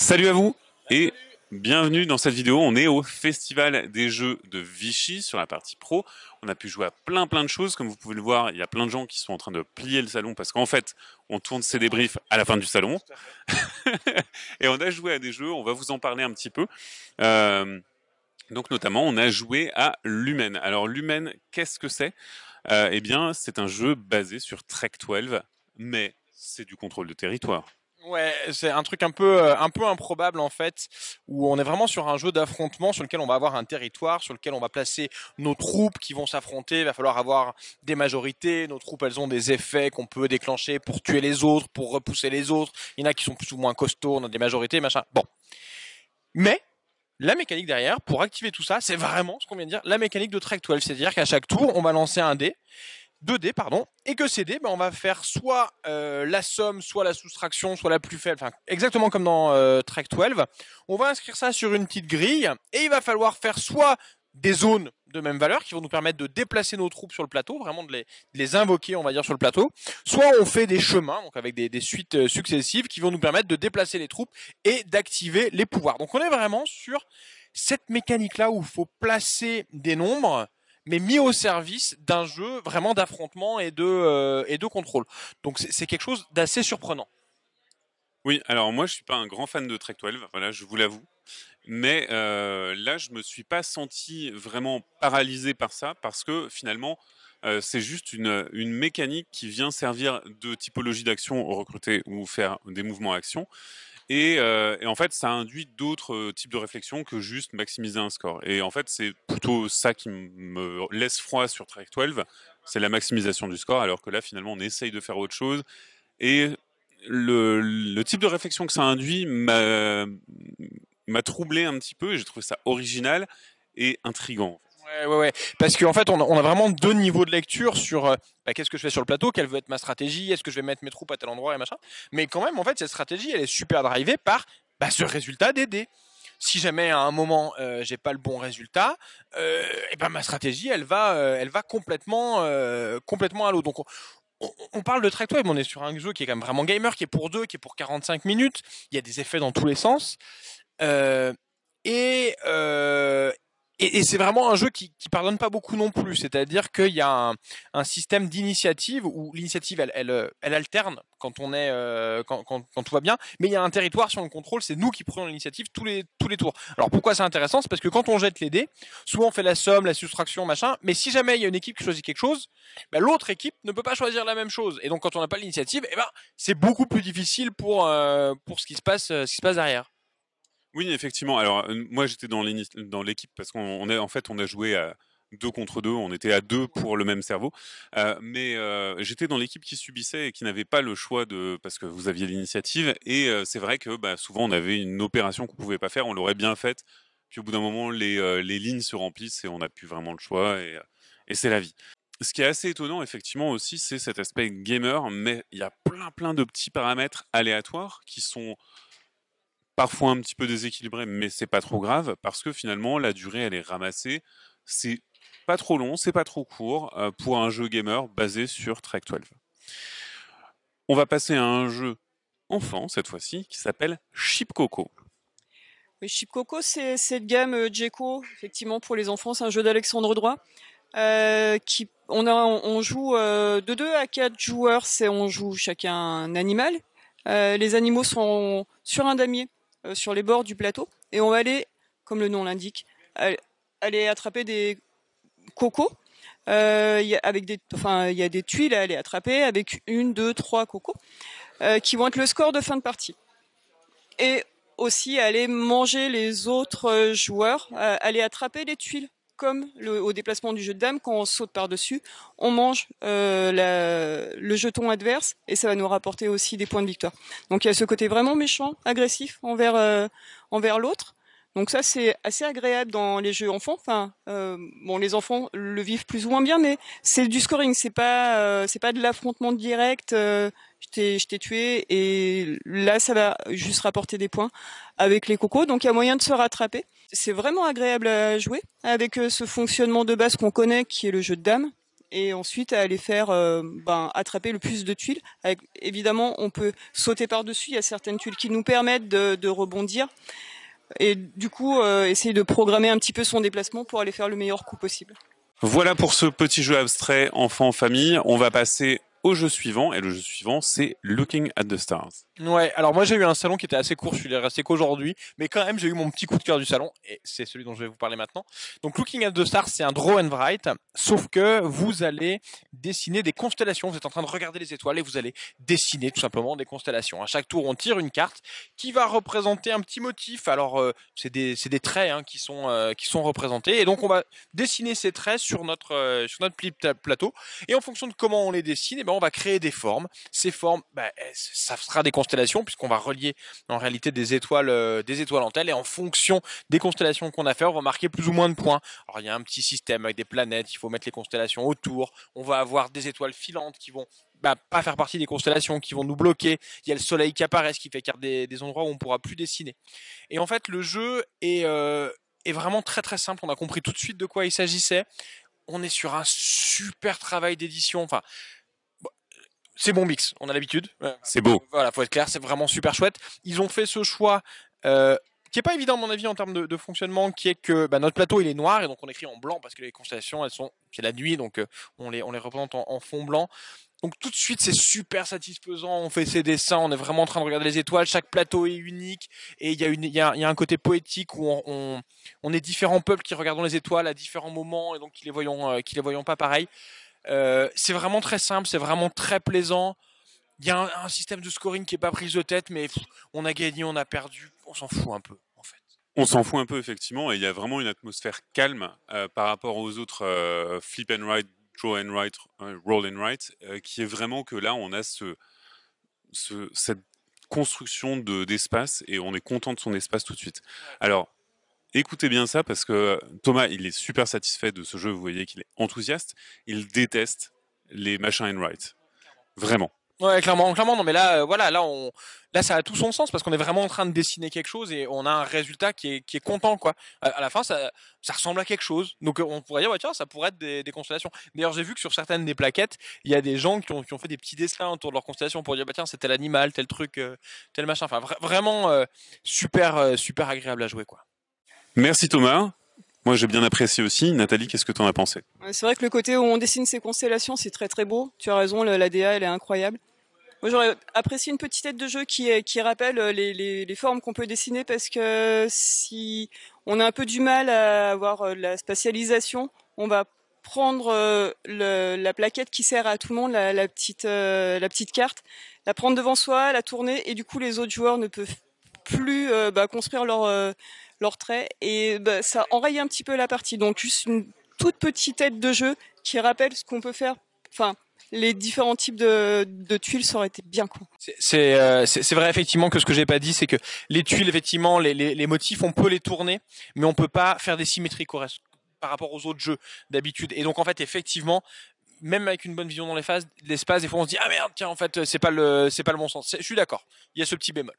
Salut à vous et bienvenue dans cette vidéo. On est au Festival des Jeux de Vichy sur la partie pro. On a pu jouer à plein plein de choses. Comme vous pouvez le voir, il y a plein de gens qui sont en train de plier le salon parce qu'en fait, on tourne ces débriefs à la fin du salon. et on a joué à des jeux, on va vous en parler un petit peu. Euh, donc notamment, on a joué à Lumen. Alors Lumen, qu'est-ce que c'est? Euh, Eh bien, c'est un jeu basé sur Trek 12, mais c'est du contrôle de territoire. Ouais, c'est un truc un peu euh, un peu improbable en fait, où on est vraiment sur un jeu d'affrontement sur lequel on va avoir un territoire, sur lequel on va placer nos troupes qui vont s'affronter. Il va falloir avoir des majorités. Nos troupes, elles ont des effets qu'on peut déclencher pour tuer les autres, pour repousser les autres. Il y en a qui sont plus ou moins costauds, on a des majorités, machin. Bon, mais la mécanique derrière, pour activer tout ça, c'est vraiment ce qu'on vient de dire, la mécanique de Trek 12. C'est-à-dire qu'à chaque tour, on va lancer un dé 2D, pardon, et que ces dés, ben, on va faire soit euh, la somme, soit la soustraction, soit la plus faible, enfin, exactement comme dans euh, Trek 12. On va inscrire ça sur une petite grille, et il va falloir faire soit des zones de même valeur qui vont nous permettre de déplacer nos troupes sur le plateau, vraiment de les, invoquer, on va dire, sur le plateau. Soit on fait des chemins, donc avec des, des suites euh, successives qui vont nous permettre de déplacer les troupes et d'activer les pouvoirs. Donc on est vraiment sur cette mécanique-là où il faut placer des nombres mais mis au service d'un jeu vraiment d'affrontement et de euh, et de contrôle. Donc c'est quelque chose d'assez surprenant. Oui, alors moi je suis pas un grand fan de Trek 12, voilà, je vous l'avoue. Mais euh, là, je me suis pas senti vraiment paralysé par ça parce que finalement, euh, c'est juste une, une mécanique qui vient servir de typologie d'action recruter ou faire des mouvements action euh, et, en fait, ça induit d'autres euh, types de réflexions que juste maximiser un score. Et en fait, c'est plutôt ça qui me laisse froid sur Track 12, c'est la maximisation du score, alors que là, finalement, on essaye de faire autre chose. Et le, le type de réflexion que ça induit m'a troublé un petit peu, et j'ai trouvé ça original et intrigant. Ouais, ouais, ouais. Parce qu'en fait, on a, vraiment deux niveaux de lecture sur euh, bah, qu'est-ce que je fais sur le plateau, quelle veut être ma stratégie, est-ce que je vais mettre mes troupes à tel endroit et machin? Mais quand même, en fait, cette stratégie, elle est super drivée par bah, ce résultat des dés. Si jamais à un moment euh, j'ai pas le bon résultat, euh, et ben ma stratégie, elle va, euh, elle va complètement, complètement à l'eau. Donc on, parle de Track mais on est sur un jeu qui est quand même vraiment gamer, qui est pour deux, qui est pour 45 minutes. Il y a des effets dans tous les sens. Et, et, et c'est vraiment un jeu qui, qui pardonne pas beaucoup non plus. C'est-à-dire qu'il y a un, un système d'initiative où l'initiative elle, elle, elle, alterne quand on est euh, quand, quand, tout va bien, mais il y a un territoire sur le contrôle. C'est nous qui prenons l'initiative tous les tous les tours. Alors pourquoi c'est intéressant? C'est parce que quand on jette les dés, souvent on fait la somme, la soustraction, machin. Mais si jamais il y a une équipe qui choisit quelque chose, ben, l'autre équipe ne peut pas choisir la même chose. Et donc quand on n'a pas l'initiative, eh ben c'est beaucoup plus difficile pour euh, pour ce qui se passe euh, ce qui se passe derrière. Oui, effectivement. Alors, euh, moi, j'étais dans l'équipe parce qu'on est, en fait, on a joué à deux contre deux. On était à deux pour le même cerveau. Euh, mais euh, j'étais dans l'équipe qui subissait et qui n'avait pas le choix de, parce que vous aviez l'initiative. Et euh, c'est vrai que bah, souvent, on avait une opération qu'on pouvait pas faire. On l'aurait bien faite. Puis au bout d'un moment, les, les lignes se remplissent et on n'a plus vraiment le choix. Et, et c'est la vie. Ce qui est assez étonnant, effectivement, aussi, c'est cet aspect gamer, mais il y a plein, plein de petits paramètres aléatoires qui sont parfois un petit peu déséquilibré, mais c'est pas trop grave parce que finalement la durée elle est ramassée. C'est pas trop long, c'est pas trop court euh, pour un jeu gamer basé sur Trek 12. On va passer à un jeu enfant cette fois-ci qui s'appelle Chip Coco. Oui, Chip Coco, c'est cette gamme euh, Djeco, effectivement pour les enfants, c'est un jeu d'Alexandre Droit. Euh, qui on a on joue euh, de 2 à 4 joueurs, c'est on joue chacun un animal. Euh, les animaux sont sur un damier euh, sur les bords du plateau et on va aller, comme le nom l'indique, aller attraper des cocos. Euh, avec des, enfin, il y a des tuiles à aller attraper avec une, deux, trois cocos euh, qui vont être le score de fin de partie. Et aussi aller manger les autres joueurs, aller attraper les tuiles comme le, au déplacement du jeu de dames, quand on saute par-dessus, on mange euh, la, le jeton adverse et ça va nous rapporter aussi des points de victoire. Donc il y a ce côté vraiment méchant, agressif envers euh, envers l'autre. Donc ça c'est assez agréable dans les jeux enfants. Enfin euh, bon les enfants le vivent plus ou moins bien, mais c'est du scoring, c'est pas euh, c'est pas de l'affrontement direct. Euh, je t'ai tué et là ça va juste rapporter des points avec les cocos. Donc il y a moyen de se rattraper. C'est vraiment agréable à jouer avec euh, ce fonctionnement de base qu'on connaît qui est le jeu de dames. et ensuite à aller faire ben, attraper le plus de tuiles. évidemment, on peut sauter par-dessus. Il y a certaines tuiles qui nous permettent de, de rebondir et du coup essayer de programmer un petit peu son déplacement pour aller faire le meilleur coup possible. Voilà pour ce petit jeu abstrait enfant-famille. On va passer au jeu suivant. Et le jeu suivant, c'est Looking at the Stars. Ouais, alors moi j'ai eu un salon qui était assez court, je suis resté qu'aujourd'hui, mais quand même j'ai eu mon petit coup de cœur du salon, et c'est celui dont je vais vous parler maintenant. Donc Looking at the Stars, c'est un draw and write, sauf que vous allez dessiner des constellations, vous êtes en train de regarder les étoiles et vous allez dessiner tout simplement des constellations. À chaque tour, on tire une carte qui va représenter un petit motif. Alors euh, c'est des, des, traits hein, qui, sont, euh, qui sont représentés, et donc on va dessiner ces traits sur notre, euh, sur notre plateau, et en fonction de comment on les dessine, eh ben, on va créer des formes. Ces formes, ben, ça sera des constellations puisqu'on va relier en réalité des étoiles, euh, des étoiles en elles, et en fonction des constellations qu'on a fait, on va marquer plus ou moins de points. Alors il y a un petit système avec des planètes, il faut mettre les constellations autour. On va avoir des étoiles filantes qui vont bah, pas faire partie des constellations, qui vont nous bloquer. Il y a le soleil qui apparaît, ce qui fait qu'il y a des, endroits où on pourra plus dessiner. Et en fait, le jeu est, euh, est vraiment très très simple. On a compris tout de suite de quoi il s'agissait. On est sur un super travail d'édition. Enfin, c'est bon mix, on a l'habitude. C'est beau. Voilà, faut être clair, c'est vraiment super chouette. Ils ont fait ce choix euh, qui est pas évident à mon avis en termes de, fonctionnement, qui est que bah, notre plateau il est noir et donc on écrit en blanc parce que les constellations elles sont c'est la nuit donc euh, on les on les représente en, fond blanc. Donc tout de suite c'est super satisfaisant, on fait ses dessins, on est vraiment en train de regarder les étoiles, chaque plateau est unique et il y a une il y a, y a, un côté poétique où on, on, est différents peuples qui regardent les étoiles à différents moments et donc qui les voyons euh, qui les voyons pas pareil. Euh, c'est vraiment très simple, c'est vraiment très plaisant. Il y a un, système de scoring qui est pas prise de tête, mais on a gagné, on a perdu, on s'en fout un peu en fait. On s'en fout un peu effectivement, et il y a vraiment une atmosphère calme euh, par rapport aux autres euh, flip and write, draw and write, roll and write, qui est vraiment que là on a ce, ce cette construction de d'espace et on est content de son espace tout de suite. Alors Écoutez bien ça parce que Thomas, il est super satisfait de ce jeu. Vous voyez qu'il est enthousiaste. Il déteste les machins and write. Vraiment. Ouais, clairement, clairement. Non, mais là, euh, voilà, là, ça a tout son sens parce qu'on est vraiment en train de dessiner quelque chose et on a un résultat qui est, content, quoi. À, la fin, ça, ressemble à quelque chose. Donc, on pourrait dire, tiens, ça pourrait être des, constellations. D'ailleurs, j'ai vu que sur certaines des plaquettes, il y a des gens qui ont, fait des petits dessins autour de leur constellation pour dire, bah tiens, c'est tel animal, tel truc, euh, tel machin. Enfin, vraiment euh, super, super agréable à jouer, quoi. Merci Thomas. Moi, j'ai bien apprécié aussi. Nathalie, qu'est-ce que tu en as pensé? C'est vrai que le côté où on dessine ces constellations, c'est très très beau. Tu as raison, la DA, elle est incroyable. Moi, j'aurais apprécié une petite tête de jeu qui, rappelle les, les, formes qu'on peut dessiner parce que si on a un peu du mal à avoir euh, la spatialisation, on va prendre euh, la plaquette qui sert à tout le monde, la, petite, euh, la petite carte, la prendre devant soi, la tourner et du coup les autres joueurs ne peuvent plus bah, construire leur leurs traits et bah, ça enraye un petit peu la partie. Donc juste une toute petite tête de jeu qui rappelle ce qu'on peut faire. Enfin, les différents types de, tuiles, ça aurait été bien. Euh, c'est vrai effectivement que ce que j'ai pas dit, c'est que les tuiles, effectivement, les, les, motifs, on peut les tourner, mais on peut pas faire des symétries par rapport aux autres jeux d'habitude. Et donc en fait, effectivement, même avec une bonne vision dans les phases, l'espace, des fois on se dit ah merde, tiens en fait c'est pas le c'est pas le bon sens. Je suis d'accord. Il y a ce petit bémol.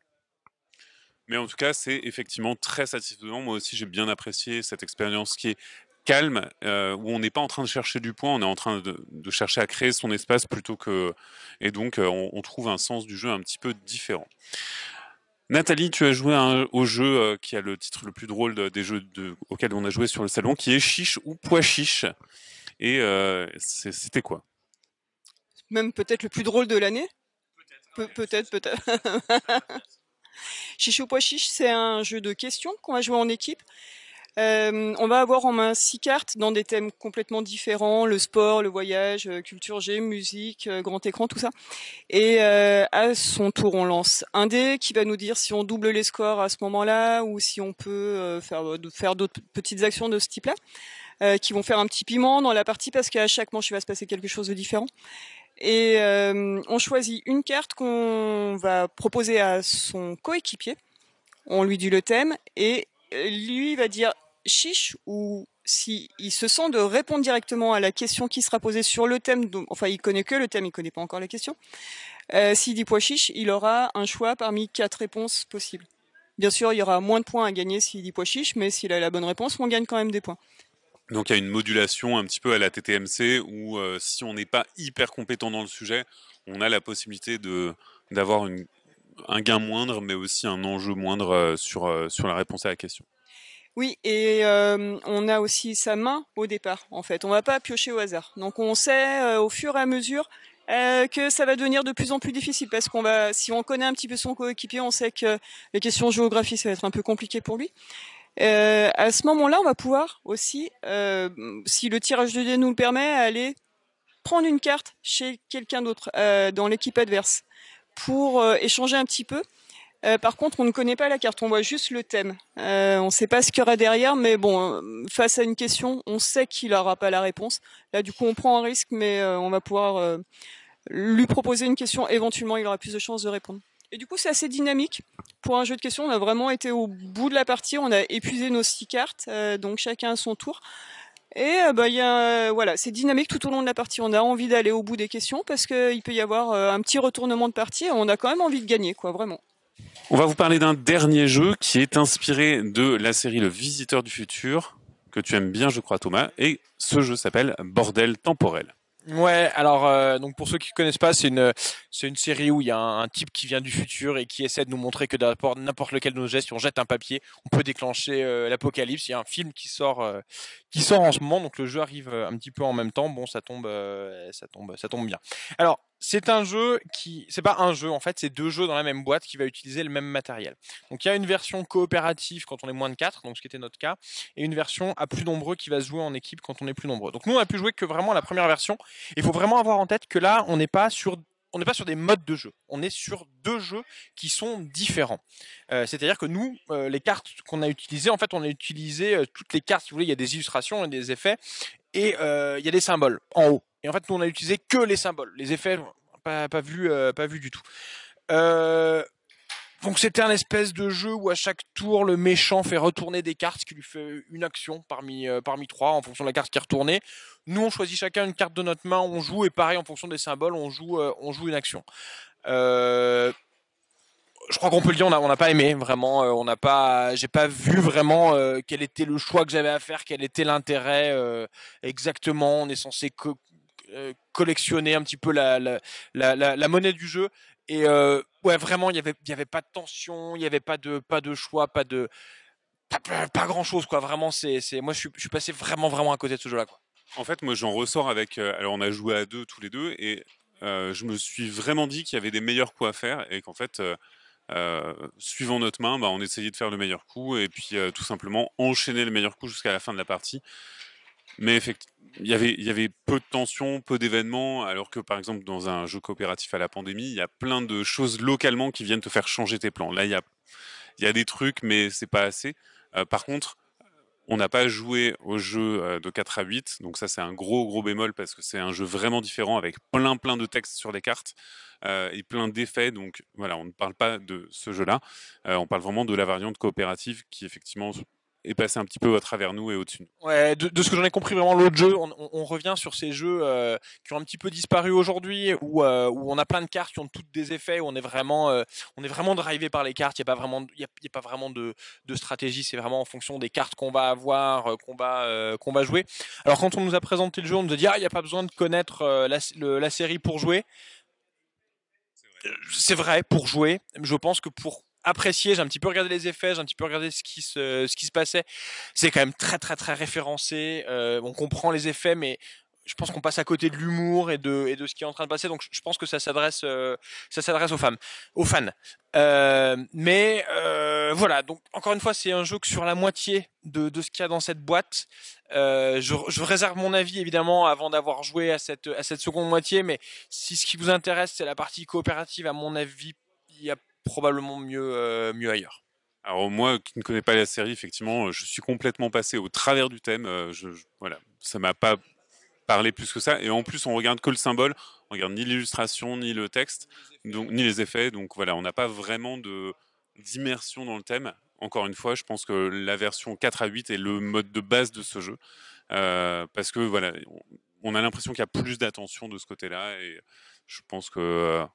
Mais en tout cas, c'est effectivement très satisfaisant. Moi aussi, j'ai bien apprécié cette expérience qui est calme, euh, où on n'est pas en train de chercher du point, on est en train de, chercher à créer son espace plutôt que... Et donc, euh, on, trouve un sens du jeu un petit peu différent. Nathalie, tu as joué au jeu euh, qui a le titre le plus drôle des jeux auxquels on a joué sur le salon, qui est Chiche ou Pois Chiche. Et c'était quoi? Même peut-être le plus drôle de l'année? Peut-être, peut-être. Chiche chiche, c'est un jeu de questions qu'on va jouer en équipe. Euh, on va avoir en main six cartes dans des thèmes complètement différents le sport, le voyage, euh, culture G, musique, euh, grand écran, tout ça. Et à son tour, on lance un dé qui va nous dire si on double les scores à ce moment-là ou si on peut faire, faire d'autres petites actions de ce type-là, qui vont faire un petit piment dans la partie parce qu'à chaque manche, il va se passer quelque chose de différent. Et euh, on choisit une carte qu'on va proposer à son coéquipier. On lui dit le thème et lui va dire chiche ou s'il il se sent de répondre directement à la question qui sera posée sur le thème, enfin il connaît que le thème, il connaît pas encore la question. Euh, s'il dit pois chiche, il aura un choix parmi quatre réponses possibles. Bien sûr, il y aura moins de points à gagner s'il dit pois chiche, mais s'il a la bonne réponse, on gagne quand même des points. Donc il y a une modulation un petit peu à la TTMC où si on n'est pas hyper compétent dans le sujet, on a la possibilité de d'avoir un gain moindre, mais aussi un enjeu moindre sur, sur la réponse à la question. Oui, et on a aussi sa main au départ, en fait. On va pas piocher au hasard. Donc on sait au fur et à mesure que ça va devenir de plus en plus difficile parce qu'on va, si on connaît un petit peu son coéquipier, on sait que les questions géographie ça va être un peu compliqué pour lui. Euh, à ce moment-là, on va pouvoir aussi, euh, si le tirage de dés nous le permet, aller prendre une carte chez quelqu'un d'autre euh, dans l'équipe adverse pour échanger un petit peu. par contre, on ne connaît pas la carte, on voit juste le thème. on ne sait pas ce qu'il y aura derrière, mais bon, face à une question, on sait qu'il n'aura pas la réponse. Là, du coup, on prend un risque, mais on va pouvoir lui proposer une question. Éventuellement, il aura plus de chances de répondre. Et du coup, c'est assez dynamique. Pour un jeu de questions, on a vraiment été au bout de la partie. On a épuisé nos six cartes, euh, donc chacun à son tour. Et euh, bah, y a, voilà, c'est dynamique tout au long de la partie. On a envie d'aller au bout des questions parce qu'il peut y avoir euh, un petit retournement de partie. Et on a quand même envie de gagner, quoi, vraiment. On va vous parler d'un dernier jeu qui est inspiré de la série Le Visiteur du Futur, que tu aimes bien, je crois, Thomas. Et ce jeu s'appelle Bordel temporel. Ouais, alors euh, donc pour ceux qui connaissent pas, c'est une c'est une série où il y a un, type qui vient du futur et qui essaie de nous montrer que n'importe lequel de nos gestes, si on jette un papier, on peut déclencher euh, l'apocalypse. Il y a un film qui sort euh, qui sort en ce moment, donc le jeu arrive un petit peu en même temps. Bon, ça tombe ça tombe ça tombe bien. Alors c'est un jeu qui, c'est pas un jeu en fait, c'est deux jeux dans la même boîte qui va utiliser le même matériel. Donc il y a une version coopérative quand on est moins de 4, donc ce qui était notre cas, et une version à plus nombreux qui va se jouer en équipe quand on est plus nombreux. Donc nous on a pu jouer que vraiment la première version. Il faut vraiment avoir en tête que là on n'est pas sur on n'est pas sur des modes de jeu, on est sur deux jeux qui sont différents. Euh, c'est-à-dire que nous, euh, les cartes qu'on a utilisées, en fait, on a utilisé euh, toutes les cartes, si vous voulez, il y a des illustrations et des effets, et il y a des symboles en haut. Et en fait, nous, on a utilisé que les symboles. Les effets, pas, vu, euh, du tout. Euh, donc c'était un espèce de jeu où à chaque tour le méchant fait retourner des cartes, qui lui fait une action parmi euh, parmi trois en fonction de la carte qui est retournée. Nous on choisit chacun une carte de notre main, on joue et pareil en fonction des symboles on joue une action. je crois qu'on peut le dire, on n'a pas aimé vraiment, on n'a pas, j'ai pas vu vraiment quel était le choix que j'avais à faire, quel était l'intérêt exactement. On est censé euh, collectionner un petit peu la, la, la, monnaie du jeu. Et euh, ouais, vraiment, il y avait, y avait pas de tension, il y avait pas de, pas de choix, pas de, pas, grand chose quoi. Vraiment, c'est, c'est, moi, je suis, passé vraiment, vraiment à côté de ce jeu-là quoi. En fait, moi, j'en ressors avec. Euh, alors, on a joué à deux tous les deux, et euh, je me suis vraiment dit qu'il y avait des meilleurs coups à faire, et qu'en fait. Euh, suivant notre main, bah, on essayait de faire le meilleur coup et puis tout simplement enchaîner le meilleur coup jusqu'à la fin de la partie. Mais effectivement, il y avait, peu de tensions, peu d'événements, alors que par exemple dans un jeu coopératif à la pandémie, il y a plein de choses localement qui viennent te faire changer tes plans. Là, il y a, il y a des trucs, mais c'est pas assez. Euh, par contre, on n'a pas joué au jeu euh, de 4 à 8, donc ça c'est un gros gros bémol parce que c'est un jeu vraiment différent avec plein plein de textes sur les cartes euh, et plein d'effets. Donc voilà, on ne parle pas de ce jeu-là, on parle vraiment de la variante coopérative qui effectivement est passé un petit peu à travers nous et au-dessus. Ouais, de, ce que j'en ai compris vraiment l'autre jeu, on, revient sur ces jeux euh, qui ont un petit peu disparu aujourd'hui, où, euh, où on a plein de cartes qui ont toutes des effets, où on est vraiment, euh, on est vraiment drivé par les cartes. Il n'y a pas vraiment, il y a, pas vraiment de, de stratégie. C'est vraiment en fonction des cartes qu'on va avoir, qu'on va, qu'on va jouer. Alors quand on nous a présenté le jeu, on nous a dit ah il n'y a pas besoin de connaître la, la série pour jouer. C'est vrai pour jouer. Je pense que pour apprécié, j'ai un petit peu regardé les effets, j'ai un petit peu regardé ce qui se, ce qui se passait. C'est quand même très très très référencé. Euh, on comprend les effets, mais je pense qu'on passe à côté de l'humour et de, et de ce qui est en train de passer. Donc je pense que ça s'adresse, euh, ça s'adresse aux femmes, aux fans. Euh, mais euh, voilà. Donc encore une fois, c'est un jeu que sur la moitié de, de ce qu'il y a dans cette boîte. Euh, je, je, réserve mon avis évidemment avant d'avoir joué à cette, à cette seconde moitié. Mais si ce qui vous intéresse, c'est la partie coopérative, à mon avis, il y a probablement mieux, mieux ailleurs. Alors moi qui ne connais pas la série, effectivement, je suis complètement passé au travers du thème. Euh, je, voilà, ça m'a pas parlé plus que ça. Et en plus, on regarde que le symbole, on regarde ni l'illustration, ni le texte, ni les effets. Donc voilà, on n'a pas vraiment d'immersion dans le thème. Encore une fois, je pense que la version 4 à 8 est le mode de base de ce jeu. Parce que voilà, on a l'impression qu'il y a plus d'attention de ce côté-là. Et je pense que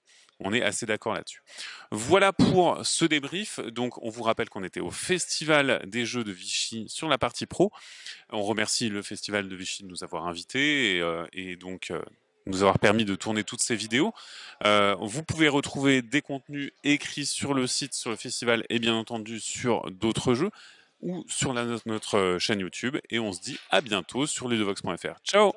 On est assez d'accord là-dessus. Voilà pour ce débrief. Donc, on vous rappelle qu'on était au Festival des Jeux de Vichy sur la partie pro. On remercie le Festival de Vichy de nous avoir invités et, euh, donc euh, nous avoir permis de tourner toutes ces vidéos. Euh, vous pouvez retrouver des contenus écrits sur le site, sur le festival et bien entendu sur d'autres jeux ou sur notre chaîne YouTube. Et on se dit à bientôt sur ludovox.fr. Ciao